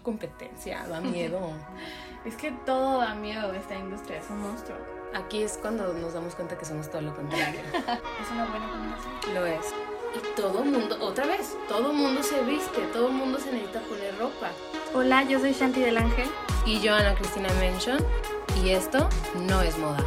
mucha competencia, da miedo. es que todo da miedo esta industria, es un monstruo. Aquí es cuando nos damos cuenta que somos todo lo contrario. es una buena combinación. Lo es. Y todo mundo, otra vez, todo mundo se viste, todo mundo se necesita poner ropa. Hola, yo soy Shanti del Ángel. Y yo, Ana Cristina Mention. Y esto no es moda.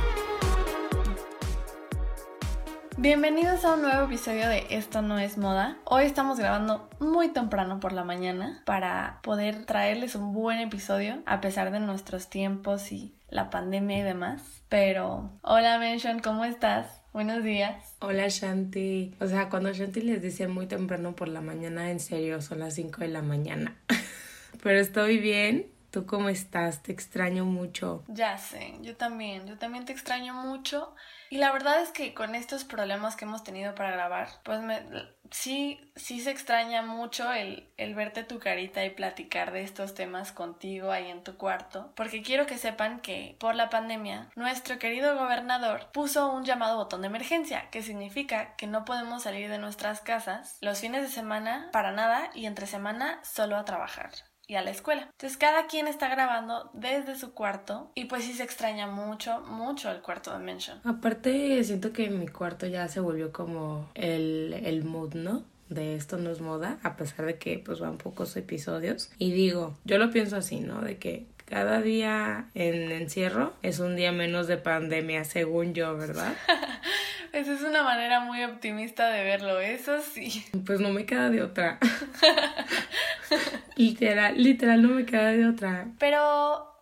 Bienvenidos a un nuevo episodio de Esto no es moda. Hoy estamos grabando muy temprano por la mañana para poder traerles un buen episodio a pesar de nuestros tiempos y la pandemia y demás. Pero, hola Mention, ¿cómo estás? Buenos días. Hola Shanti. O sea, cuando Shanti les dice muy temprano por la mañana, en serio, son las 5 de la mañana. Pero estoy bien. ¿Tú cómo estás? Te extraño mucho. Ya sé, yo también, yo también te extraño mucho. Y la verdad es que con estos problemas que hemos tenido para grabar, pues me, sí, sí se extraña mucho el, el verte tu carita y platicar de estos temas contigo ahí en tu cuarto. Porque quiero que sepan que por la pandemia, nuestro querido gobernador puso un llamado botón de emergencia, que significa que no podemos salir de nuestras casas los fines de semana para nada y entre semana solo a trabajar y a la escuela. Entonces cada quien está grabando desde su cuarto y pues sí se extraña mucho, mucho el cuarto de Mention. Aparte siento que mi cuarto ya se volvió como el, el mood, ¿no? de esto no es moda, a pesar de que pues van pocos episodios. Y digo, yo lo pienso así, ¿no? De que cada día en encierro es un día menos de pandemia, según yo, ¿verdad? Esa es una manera muy optimista de verlo, eso sí. Pues no me queda de otra. literal, literal no me queda de otra. Pero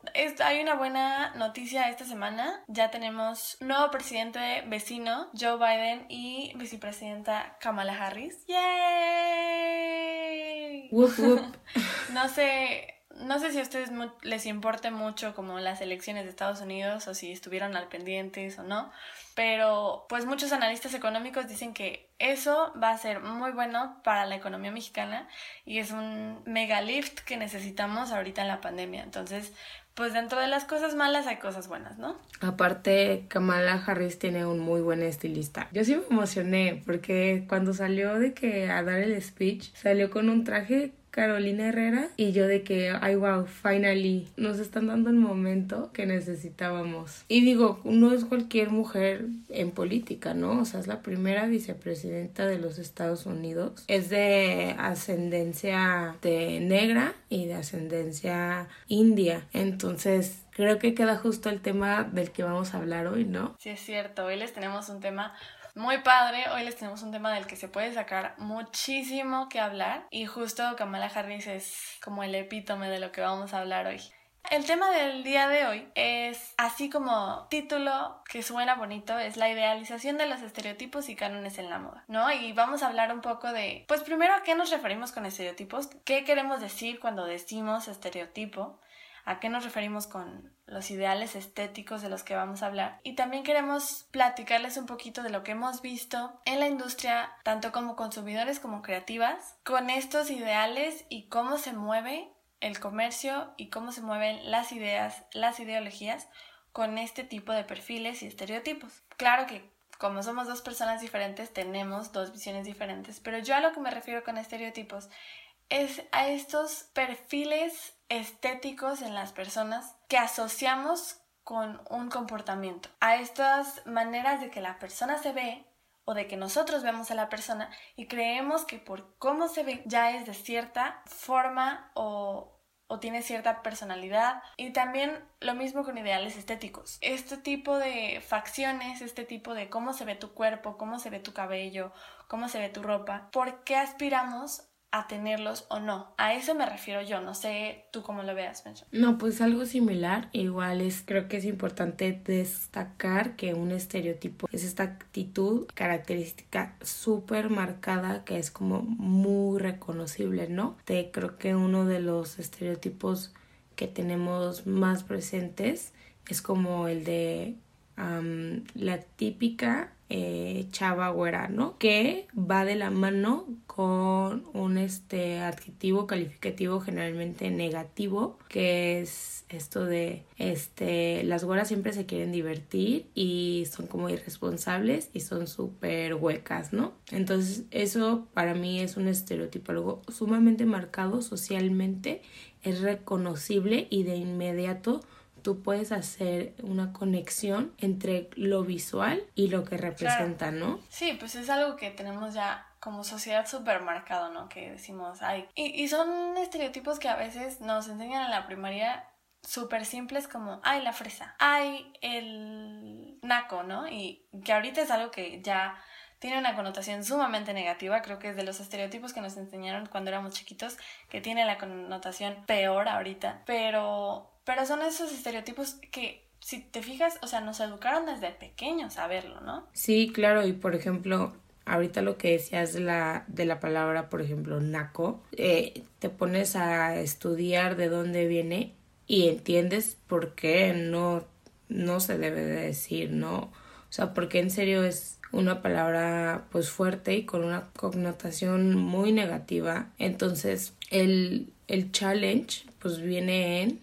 hay una buena noticia esta semana. Ya tenemos nuevo presidente vecino, Joe Biden, y vicepresidenta Kamala Harris. ¡Yay! No sé. No sé si a ustedes les importe mucho como las elecciones de Estados Unidos o si estuvieron al pendientes o no, pero pues muchos analistas económicos dicen que eso va a ser muy bueno para la economía mexicana y es un mega lift que necesitamos ahorita en la pandemia. Entonces, pues dentro de las cosas malas hay cosas buenas, ¿no? Aparte, Kamala Harris tiene un muy buen estilista. Yo sí me emocioné porque cuando salió de que a dar el speech, salió con un traje Carolina Herrera y yo de que, ay wow, finally, nos están dando el momento que necesitábamos. Y digo, no es cualquier mujer en política, ¿no? O sea, es la primera vicepresidenta de los Estados Unidos. Es de ascendencia de negra y de ascendencia india. Entonces, creo que queda justo el tema del que vamos a hablar hoy, ¿no? Sí, es cierto. Hoy les tenemos un tema muy padre. Hoy les tenemos un tema del que se puede sacar muchísimo que hablar y justo Kamala Harris es como el epítome de lo que vamos a hablar hoy. El tema del día de hoy es, así como título que suena bonito, es la idealización de los estereotipos y cánones en la moda, ¿no? Y vamos a hablar un poco de, pues primero, ¿a qué nos referimos con estereotipos? ¿Qué queremos decir cuando decimos estereotipo? A qué nos referimos con los ideales estéticos de los que vamos a hablar. Y también queremos platicarles un poquito de lo que hemos visto en la industria, tanto como consumidores como creativas, con estos ideales y cómo se mueve el comercio y cómo se mueven las ideas, las ideologías con este tipo de perfiles y estereotipos. Claro que como somos dos personas diferentes, tenemos dos visiones diferentes, pero yo a lo que me refiero con estereotipos es a estos perfiles estéticos en las personas que asociamos con un comportamiento, a estas maneras de que la persona se ve o de que nosotros vemos a la persona y creemos que por cómo se ve ya es de cierta forma o, o tiene cierta personalidad y también lo mismo con ideales estéticos. Este tipo de facciones, este tipo de cómo se ve tu cuerpo, cómo se ve tu cabello, cómo se ve tu ropa, ¿por qué aspiramos a tenerlos o no. A eso me refiero yo, no sé tú cómo lo veas, No, pues algo similar, igual es, creo que es importante destacar que un estereotipo es esta actitud característica súper marcada que es como muy reconocible, ¿no? De creo que uno de los estereotipos que tenemos más presentes es como el de la típica eh, chava güera, ¿no? Que va de la mano con un este adjetivo calificativo generalmente negativo, que es esto de este las güeras siempre se quieren divertir y son como irresponsables y son súper huecas, ¿no? Entonces eso para mí es un estereotipo algo sumamente marcado socialmente es reconocible y de inmediato tú puedes hacer una conexión entre lo visual y lo que representa, ¿no? Sí, pues es algo que tenemos ya como sociedad súper marcado, ¿no? Que decimos, ay, y, y son estereotipos que a veces nos enseñan en la primaria súper simples como, ay, la fresa, ay, el naco, ¿no? Y que ahorita es algo que ya tiene una connotación sumamente negativa, creo que es de los estereotipos que nos enseñaron cuando éramos chiquitos, que tiene la connotación peor ahorita, pero, pero son esos estereotipos que si te fijas, o sea, nos educaron desde pequeños a verlo, ¿no? Sí, claro, y por ejemplo, ahorita lo que decías de la, de la palabra, por ejemplo, naco, eh, te pones a estudiar de dónde viene y entiendes por qué no, no se debe de decir, ¿no? O sea, porque en serio es una palabra pues fuerte y con una connotación muy negativa. Entonces, el, el challenge pues viene en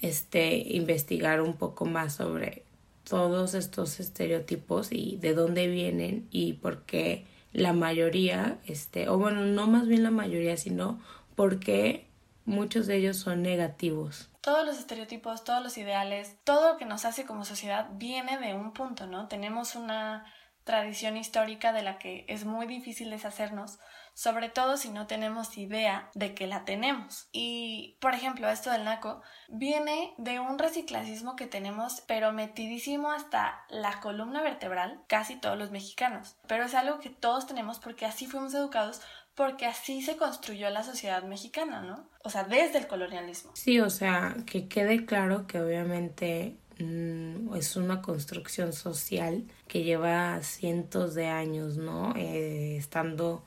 este investigar un poco más sobre todos estos estereotipos y de dónde vienen y por qué la mayoría, este, o bueno, no más bien la mayoría, sino por qué muchos de ellos son negativos. Todos los estereotipos, todos los ideales, todo lo que nos hace como sociedad viene de un punto, ¿no? Tenemos una tradición histórica de la que es muy difícil deshacernos, sobre todo si no tenemos idea de que la tenemos. Y, por ejemplo, esto del naco viene de un reciclacismo que tenemos, pero metidísimo hasta la columna vertebral, casi todos los mexicanos. Pero es algo que todos tenemos porque así fuimos educados, porque así se construyó la sociedad mexicana, ¿no? O sea, desde el colonialismo. Sí, o sea, que quede claro que obviamente Mm, es una construcción social que lleva cientos de años, ¿no? Eh, estando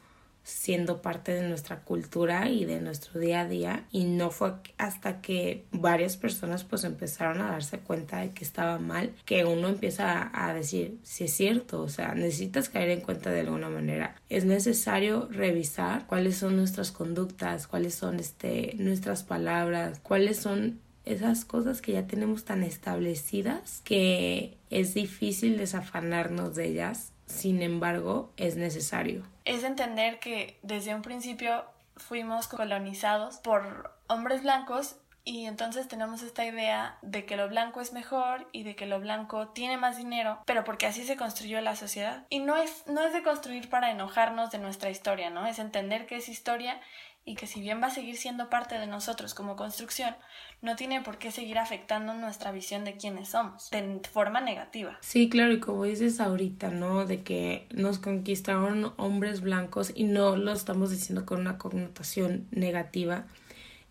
siendo parte de nuestra cultura y de nuestro día a día. Y no fue hasta que varias personas pues empezaron a darse cuenta de que estaba mal que uno empieza a, decir si es cierto o sea necesitas caer en cuenta de alguna manera. Es necesario revisar cuáles son nuestras conductas cuáles son este nuestras palabras cuáles son esas cosas que ya tenemos tan establecidas que es difícil desafanarnos de ellas, sin embargo, es necesario. Es entender que desde un principio fuimos colonizados por hombres blancos y entonces tenemos esta idea de que lo blanco es mejor y de que lo blanco tiene más dinero, pero porque así se construyó la sociedad. Y no es, no es de construir para enojarnos de nuestra historia, ¿no? Es entender que es historia y que si bien va a seguir siendo parte de nosotros como construcción, no tiene por qué seguir afectando nuestra visión de quiénes somos, de forma negativa. Sí, claro, y como dices ahorita, ¿no? De que nos conquistaron hombres blancos y no lo estamos diciendo con una connotación negativa,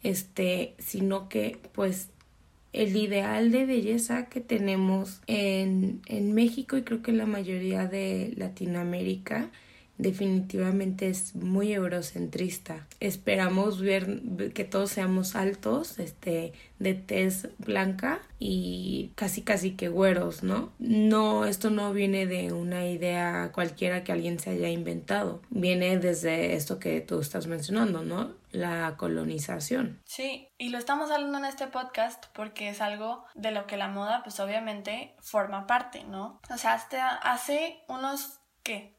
este, sino que pues el ideal de belleza que tenemos en, en México y creo que en la mayoría de Latinoamérica definitivamente es muy eurocentrista. Esperamos ver que todos seamos altos, este, de tez blanca y casi casi que güeros, ¿no? No, esto no viene de una idea cualquiera que alguien se haya inventado. Viene desde esto que tú estás mencionando, ¿no? La colonización. Sí, y lo estamos hablando en este podcast porque es algo de lo que la moda, pues obviamente forma parte, ¿no? O sea, hace unos, ¿qué?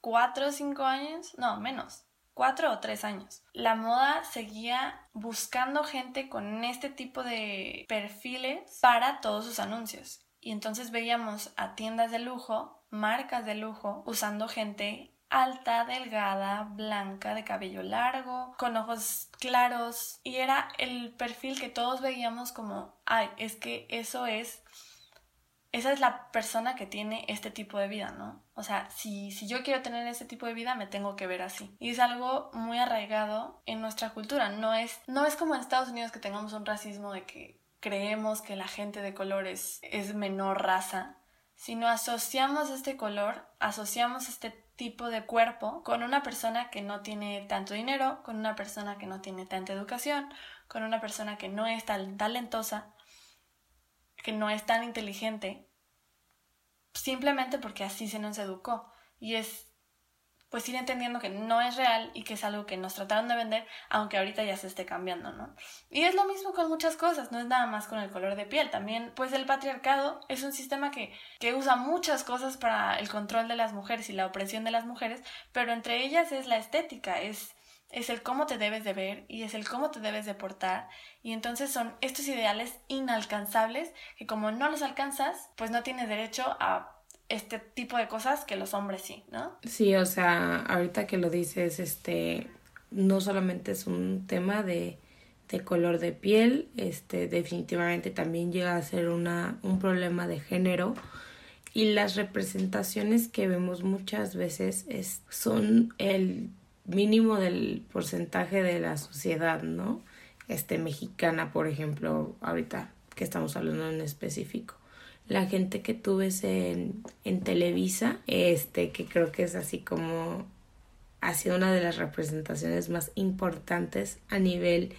Cuatro o cinco años, no, menos, cuatro o tres años. La moda seguía buscando gente con este tipo de perfiles para todos sus anuncios. Y entonces veíamos a tiendas de lujo, marcas de lujo, usando gente alta, delgada, blanca, de cabello largo, con ojos claros. Y era el perfil que todos veíamos como, ay, es que eso es esa es la persona que tiene este tipo de vida, ¿no? O sea, si, si yo quiero tener este tipo de vida, me tengo que ver así. Y es algo muy arraigado en nuestra cultura. No es, no es como en Estados Unidos que tengamos un racismo de que creemos que la gente de color es, es menor raza, sino asociamos este color, asociamos este tipo de cuerpo con una persona que no tiene tanto dinero, con una persona que no tiene tanta educación, con una persona que no es tan talentosa que no es tan inteligente simplemente porque así se nos educó y es pues ir entendiendo que no es real y que es algo que nos trataron de vender, aunque ahorita ya se esté cambiando, ¿no? Y es lo mismo con muchas cosas, no es nada más con el color de piel, también pues el patriarcado es un sistema que, que usa muchas cosas para el control de las mujeres y la opresión de las mujeres, pero entre ellas es la estética, es es el cómo te debes de ver y es el cómo te debes de portar. Y entonces son estos ideales inalcanzables que como no los alcanzas, pues no tienes derecho a este tipo de cosas que los hombres sí, ¿no? Sí, o sea, ahorita que lo dices, este, no solamente es un tema de, de color de piel, este, definitivamente también llega a ser una, un problema de género y las representaciones que vemos muchas veces es, son el mínimo del porcentaje de la sociedad, ¿no? Este mexicana, por ejemplo, ahorita que estamos hablando en específico. La gente que tú ves en, en Televisa, este, que creo que es así como ha sido una de las representaciones más importantes a nivel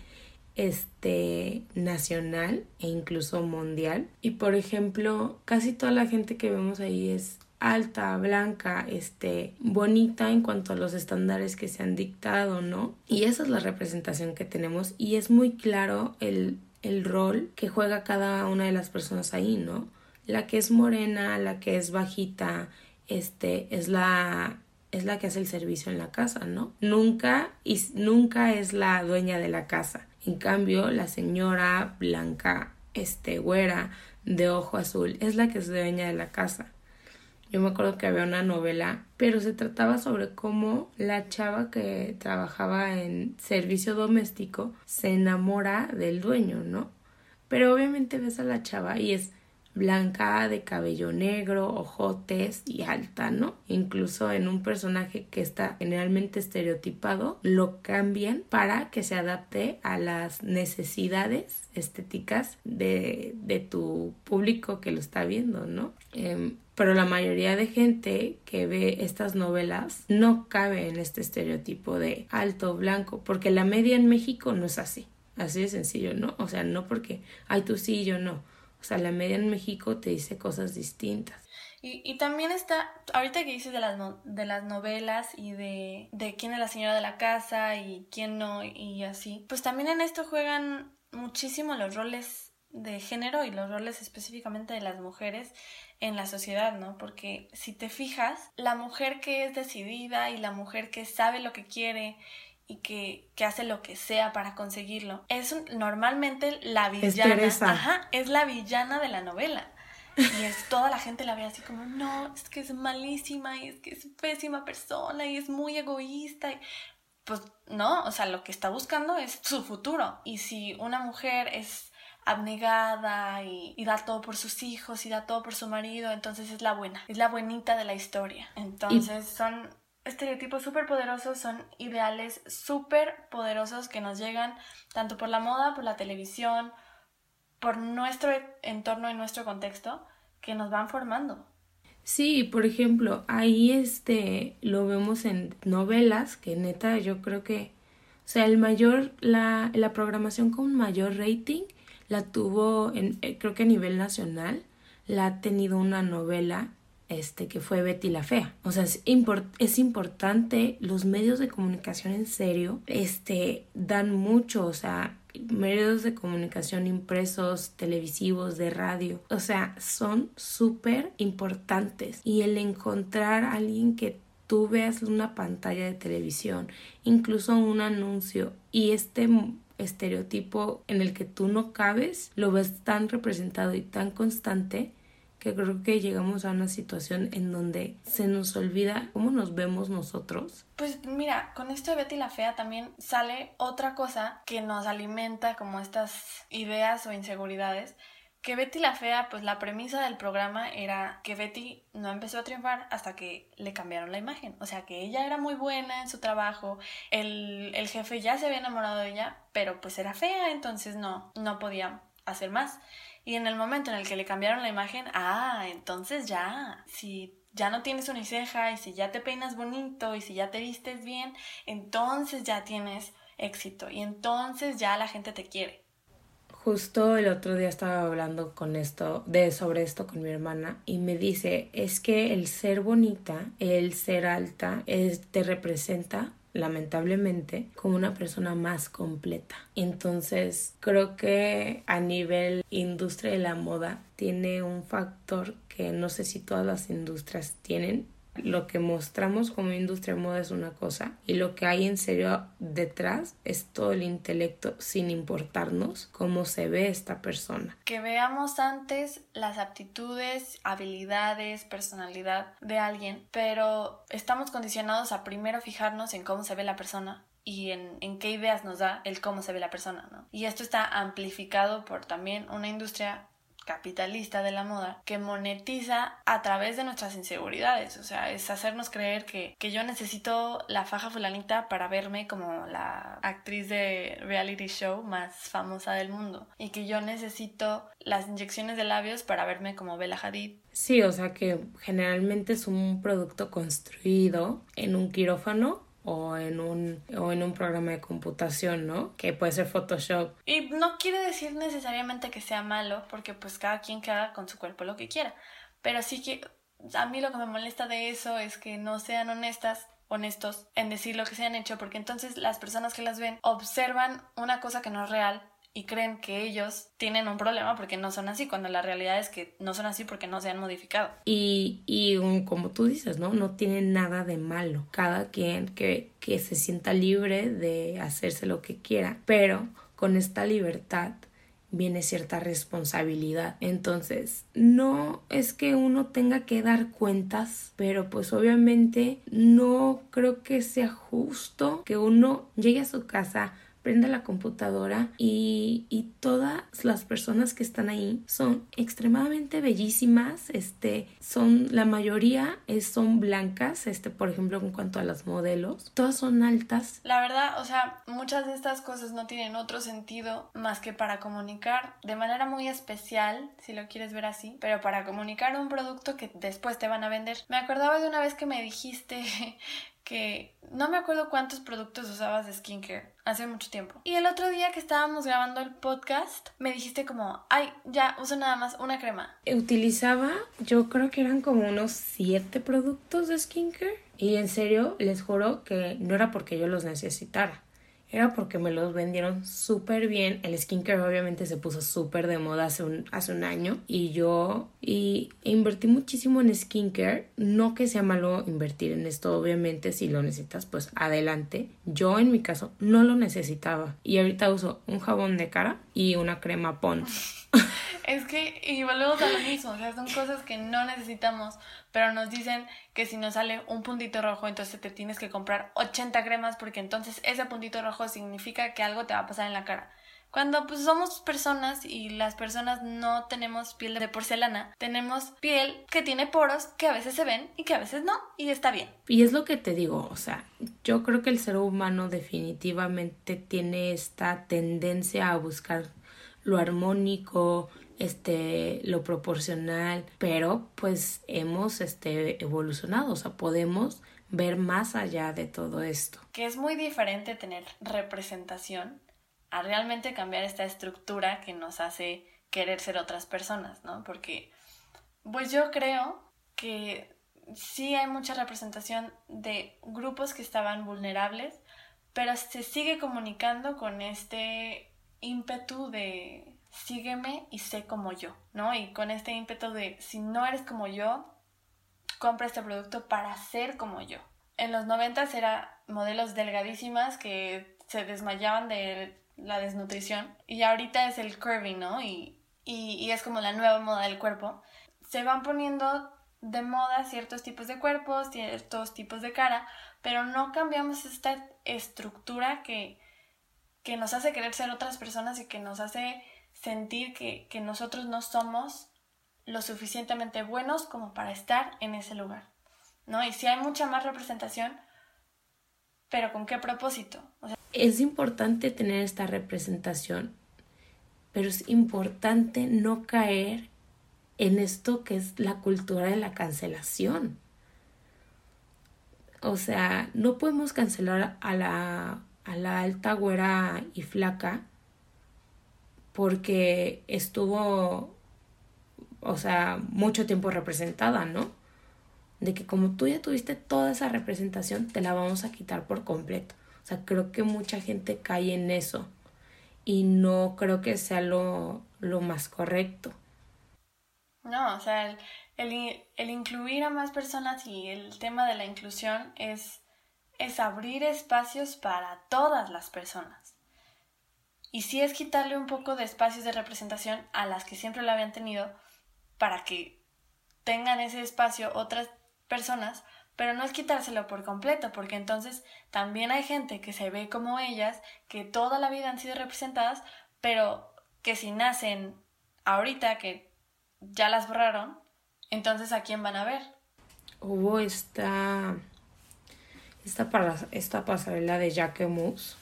este nacional e incluso mundial. Y por ejemplo, casi toda la gente que vemos ahí es alta, blanca, este, bonita en cuanto a los estándares que se han dictado, ¿no? Y esa es la representación que tenemos y es muy claro el, el rol que juega cada una de las personas ahí, ¿no? La que es morena, la que es bajita, este, es la es la que hace el servicio en la casa, ¿no? Nunca y nunca es la dueña de la casa. En cambio, la señora blanca, este, güera, de ojo azul, es la que es dueña de la casa. Yo me acuerdo que había una novela, pero se trataba sobre cómo la chava que trabajaba en servicio doméstico se enamora del dueño, ¿no? Pero obviamente ves a la chava y es blanca, de cabello negro, ojotes y alta, ¿no? Incluso en un personaje que está generalmente estereotipado, lo cambian para que se adapte a las necesidades estéticas de, de tu público que lo está viendo, ¿no? Em, pero la mayoría de gente que ve estas novelas no cabe en este estereotipo de alto blanco, porque la media en México no es así, así de sencillo, ¿no? O sea, no porque, ay, tú sí, yo no. O sea, la media en México te dice cosas distintas. Y, y también está, ahorita que dices de las, de las novelas y de, de quién es la señora de la casa y quién no y así, pues también en esto juegan muchísimo los roles de género y los roles específicamente de las mujeres en la sociedad, ¿no? Porque si te fijas, la mujer que es decidida y la mujer que sabe lo que quiere y que, que hace lo que sea para conseguirlo, es normalmente la villana. Es Ajá, es la villana de la novela. Y es toda la gente la ve así como, no, es que es malísima y es que es pésima persona y es muy egoísta. Y, pues no, o sea, lo que está buscando es su futuro. Y si una mujer es abnegada y, da todo por sus hijos y da todo por su marido, entonces es la buena, es la buenita de la historia. Entonces son estereotipos súper poderosos, son ideales súper poderosos que nos llegan tanto por la moda, por la televisión, por nuestro entorno y nuestro contexto, que nos van formando. Sí, por ejemplo, ahí este lo vemos en novelas, que neta yo creo que, o sea, el mayor, la, la programación con mayor rating la tuvo, en, eh, creo que a nivel nacional, la ha tenido una novela este, que fue Betty la Fea. O sea, es, es importante, los medios de comunicación en serio, este, dan mucho, o sea, medios de comunicación impresos, televisivos, de radio, o sea, son súper importantes. Y el encontrar a alguien que tú veas una pantalla de televisión, incluso un anuncio, y este estereotipo en el que tú no cabes, lo ves tan representado y tan constante que creo que llegamos a una situación en donde se nos olvida cómo nos vemos nosotros. Pues mira, con esto de Betty la Fea también sale otra cosa que nos alimenta como estas ideas o inseguridades que Betty la Fea, pues la premisa del programa era que Betty no empezó a triunfar hasta que le cambiaron la imagen. O sea, que ella era muy buena en su trabajo, el, el jefe ya se había enamorado de ella, pero pues era fea, entonces no, no podía hacer más. Y en el momento en el que le cambiaron la imagen, ah, entonces ya, si ya no tienes uniceja y si ya te peinas bonito y si ya te vistes bien, entonces ya tienes éxito y entonces ya la gente te quiere. Justo el otro día estaba hablando con esto, de sobre esto con mi hermana y me dice, es que el ser bonita, el ser alta, te representa lamentablemente como una persona más completa. Entonces, creo que a nivel industria de la moda tiene un factor que no sé si todas las industrias tienen lo que mostramos como industria de moda es una cosa y lo que hay en serio detrás es todo el intelecto sin importarnos cómo se ve esta persona. Que veamos antes las aptitudes, habilidades, personalidad de alguien, pero estamos condicionados a primero fijarnos en cómo se ve la persona y en, en, qué ideas nos da el cómo se ve la persona, ¿no? Y esto está amplificado por también una industria capitalista de la moda que monetiza a través de nuestras inseguridades. O sea, es hacernos creer que, que yo necesito la faja fulanita para verme como la actriz de reality show más famosa del mundo. Y que yo necesito las inyecciones de labios para verme como Bella Hadid. Sí, o sea que generalmente es un producto construido en un quirófano o en un o en un programa de computación, ¿no? Que puede ser Photoshop. Y no quiere decir necesariamente que sea malo, porque pues cada quien que haga con su cuerpo lo que quiera. Pero sí que a mí lo que me molesta de eso es que no sean honestas honestos en decir lo que se han hecho porque entonces las personas que las ven observan una cosa que no es real y creen que ellos tienen un problema porque no son así, cuando la realidad es que no son así porque no se han modificado. Y, y como tú dices, ¿no? No tiene nada de malo. Cada quien que, que se sienta libre de hacerse lo que quiera, pero con esta libertad viene cierta responsabilidad. Entonces, no es que uno tenga que dar cuentas, pero pues obviamente no creo que sea justo que uno llegue a su casa prende la computadora y, y, todas las personas que están ahí son extremadamente bellísimas, este, son, la mayoría son blancas, este, por ejemplo, en cuanto a las modelos, todas son altas. La verdad, o sea, muchas de estas cosas no tienen otro sentido más que para comunicar de manera muy especial, si lo quieres ver así, pero para comunicar un producto que después te van a vender. Me acordaba de una vez que me dijiste que no me acuerdo cuántos productos usabas de skincare hace mucho tiempo. Y el otro día que estábamos grabando el podcast, me dijiste como, ay, ya uso nada más una crema. Utilizaba, yo creo que eran como unos siete productos de skincare. Y en serio, les juro que no era porque yo los necesitara era porque me los vendieron súper bien. El skincare obviamente se puso súper de moda hace un, hace un año y yo y invertí muchísimo en skincare. No que sea malo invertir en esto, obviamente si lo necesitas pues adelante. Yo en mi caso no lo necesitaba y ahorita uso un jabón de cara y una crema Pond's. Es que, y volvemos a lo mismo, o sea, son cosas que no necesitamos, pero nos dicen que si nos sale un puntito rojo, entonces te tienes que comprar 80 cremas porque entonces ese puntito rojo significa que algo te va a pasar en la cara. Cuando pues somos personas y las personas no tenemos piel de porcelana, tenemos piel que tiene poros que a veces se ven y que a veces no, y está bien. Y es lo que te digo, o sea, yo creo que el ser humano definitivamente tiene esta tendencia a buscar lo armónico, este, lo proporcional, pero pues hemos este, evolucionado, o sea, podemos ver más allá de todo esto. Que es muy diferente tener representación a realmente cambiar esta estructura que nos hace querer ser otras personas, ¿no? Porque, pues yo creo que sí hay mucha representación de grupos que estaban vulnerables, pero se sigue comunicando con este ímpetu de sígueme y sé como yo, ¿no? Y con este ímpetu de si no eres como yo, compra este producto para ser como yo. En los 90 era modelos delgadísimas que se desmayaban de la desnutrición y ahorita es el curving, ¿no? Y, y es como la nueva moda del cuerpo. Se van poniendo de moda ciertos tipos de cuerpos, ciertos tipos de cara, pero no cambiamos esta estructura que, que nos hace querer ser otras personas y que nos hace sentir que, que nosotros no somos lo suficientemente buenos como para estar en ese lugar, ¿no? Y si hay mucha más representación, pero ¿con qué propósito? es importante tener esta representación, pero es importante no caer en esto que es la cultura de la cancelación. O sea, no podemos cancelar a la, a la alta güera y flaca porque estuvo, o sea, mucho tiempo representada, ¿no? De que como tú ya tuviste toda esa representación, te la vamos a quitar por completo. O sea, creo que mucha gente cae en eso y no creo que sea lo, lo más correcto. No, o sea, el, el, incluir a más personas y el tema de la inclusión es, es abrir espacios para todas las personas. Y sí es quitarle un poco de espacios de representación a las que siempre lo habían tenido para que tengan ese espacio otras personas, pero no es quitárselo por completo, porque entonces también hay gente que se ve como ellas, que toda la vida han sido representadas, pero que si nacen ahorita que ya las borraron, entonces ¿a quién van a ver? Hubo esta, esta, esta pasarela de Jacquemus,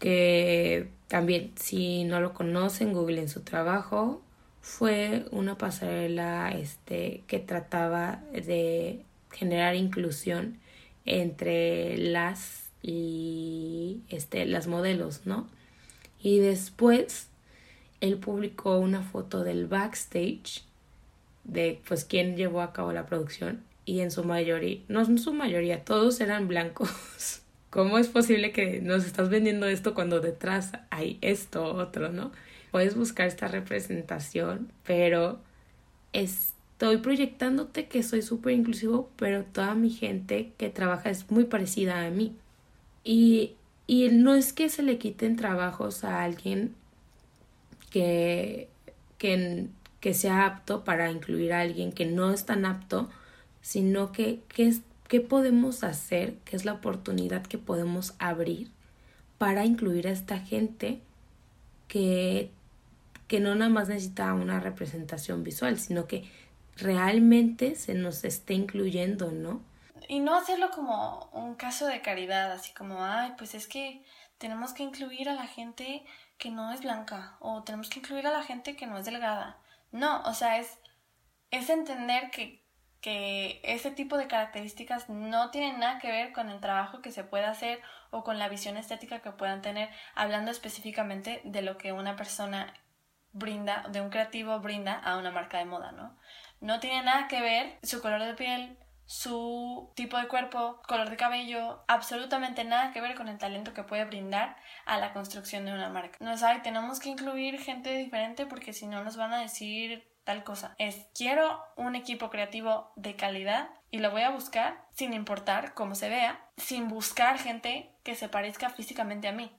que también, si no lo conocen, Google en su trabajo, fue una pasarela este, que trataba de generar inclusión entre las y este, las modelos, ¿no? Y después él publicó una foto del backstage de pues quién llevó a cabo la producción y en su mayoría, no en su mayoría, todos eran blancos. ¿Cómo es posible que nos estás vendiendo esto cuando detrás hay esto otro, no? Puedes buscar esta representación, pero estoy proyectándote que soy súper inclusivo, pero toda mi gente que trabaja es muy parecida a mí. Y, y no es que se le quiten trabajos a alguien que, que, que sea apto para incluir a alguien que no es tan apto, sino que qué podemos hacer, qué es la oportunidad que podemos abrir para incluir a esta gente que, que no nada más necesita una representación visual, sino que realmente se nos esté incluyendo, ¿no? Y no hacerlo como un caso de caridad, así como, ay, pues es que tenemos que incluir a la gente que no es blanca o tenemos que incluir a la gente que no es delgada. No, o sea, es, es entender que, que ese tipo de características no tienen nada que ver con el trabajo que se pueda hacer o con la visión estética que puedan tener, hablando específicamente de lo que una persona brinda, de un creativo brinda a una marca de moda, ¿no? No tiene nada que ver su color de piel, su tipo de cuerpo, color de cabello, absolutamente nada que ver con el talento que puede brindar a la construcción de una marca. No es, ay, tenemos que incluir gente diferente porque si no nos van a decir cosa. Es, quiero un equipo creativo de calidad y lo voy a buscar sin importar cómo se vea, sin buscar gente que se parezca físicamente a mí.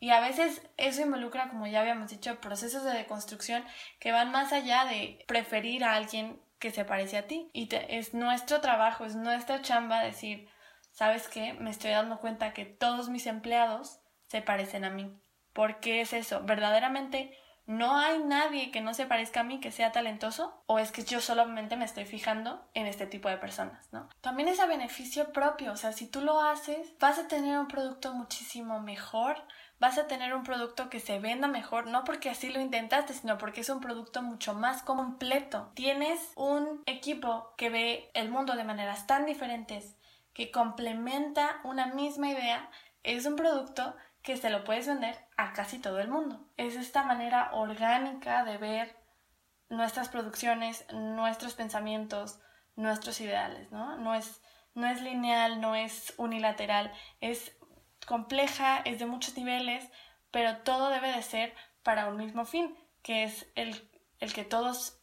Y a veces eso involucra, como ya habíamos dicho, procesos de deconstrucción que van más allá de preferir a alguien que se parece a ti. Y es nuestro trabajo, es nuestra chamba decir, ¿sabes qué? Me estoy dando cuenta que todos mis empleados se parecen a mí. ¿Por qué es eso? ¿Verdaderamente no hay nadie que no se parezca a mí que sea talentoso? ¿O es que yo solamente me estoy fijando en este tipo de personas, ¿no? También es a beneficio propio, o sea, si tú lo haces, vas a tener un producto muchísimo mejor, vas a tener un producto que se venda mejor, no porque así lo intentaste, sino porque es un producto mucho más completo. Tienes un equipo que ve el mundo de maneras tan diferentes, que complementa una misma idea, es un producto que se lo puedes vender a casi todo el mundo. Es esta manera orgánica de ver nuestras producciones, nuestros pensamientos, nuestros ideales, ¿no? No es, no es lineal, no es unilateral, es compleja, es de muchos niveles, pero todo debe de ser para un mismo fin, que es el, el que todos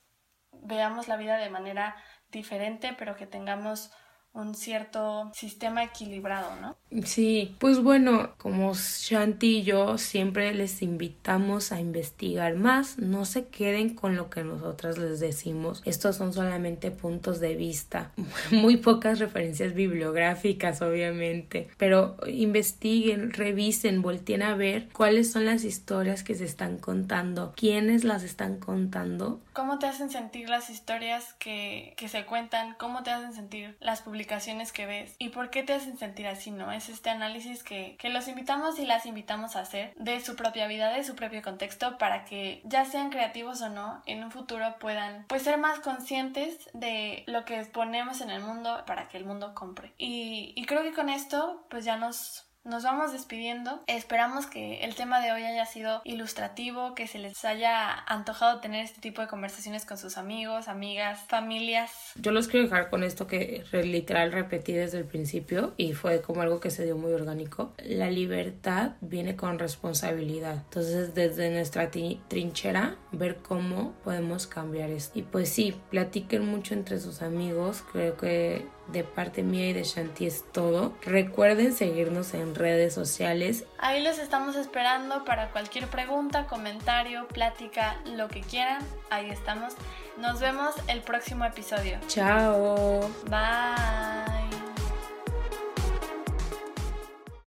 veamos la vida de manera diferente, pero que tengamos un cierto sistema equilibrado, ¿no? Sí, pues bueno, como Shanti y yo siempre les invitamos a investigar más, no se queden con lo que nosotras les decimos, estos son solamente puntos de vista, muy pocas referencias bibliográficas obviamente, pero investiguen, revisen, volteen a ver cuáles son las historias que se están contando, quiénes las están contando. ¿Cómo te hacen sentir las historias que, que se cuentan? ¿Cómo te hacen sentir las publicaciones? que ves y por qué te hacen sentir así, ¿no? Es este análisis que, que los invitamos y las invitamos a hacer de su propia vida, de su propio contexto, para que ya sean creativos o no, en un futuro puedan pues ser más conscientes de lo que ponemos en el mundo para que el mundo compre. Y, y creo que con esto pues ya nos nos vamos despidiendo. Esperamos que el tema de hoy haya sido ilustrativo, que se les haya antojado tener este tipo de conversaciones con sus amigos, amigas, familias. Yo los quiero dejar con esto que literal repetí desde el principio y fue como algo que se dio muy orgánico. La libertad viene con responsabilidad. Entonces, desde nuestra trinchera, ver cómo podemos cambiar esto. Y pues sí, platiquen mucho entre sus amigos. Creo que de parte mía y de Shanti es todo. Recuerden seguirnos en redes sociales. Ahí los estamos esperando para cualquier pregunta, comentario, plática, lo que quieran. Ahí estamos. Nos vemos el próximo episodio. Chao. Bye.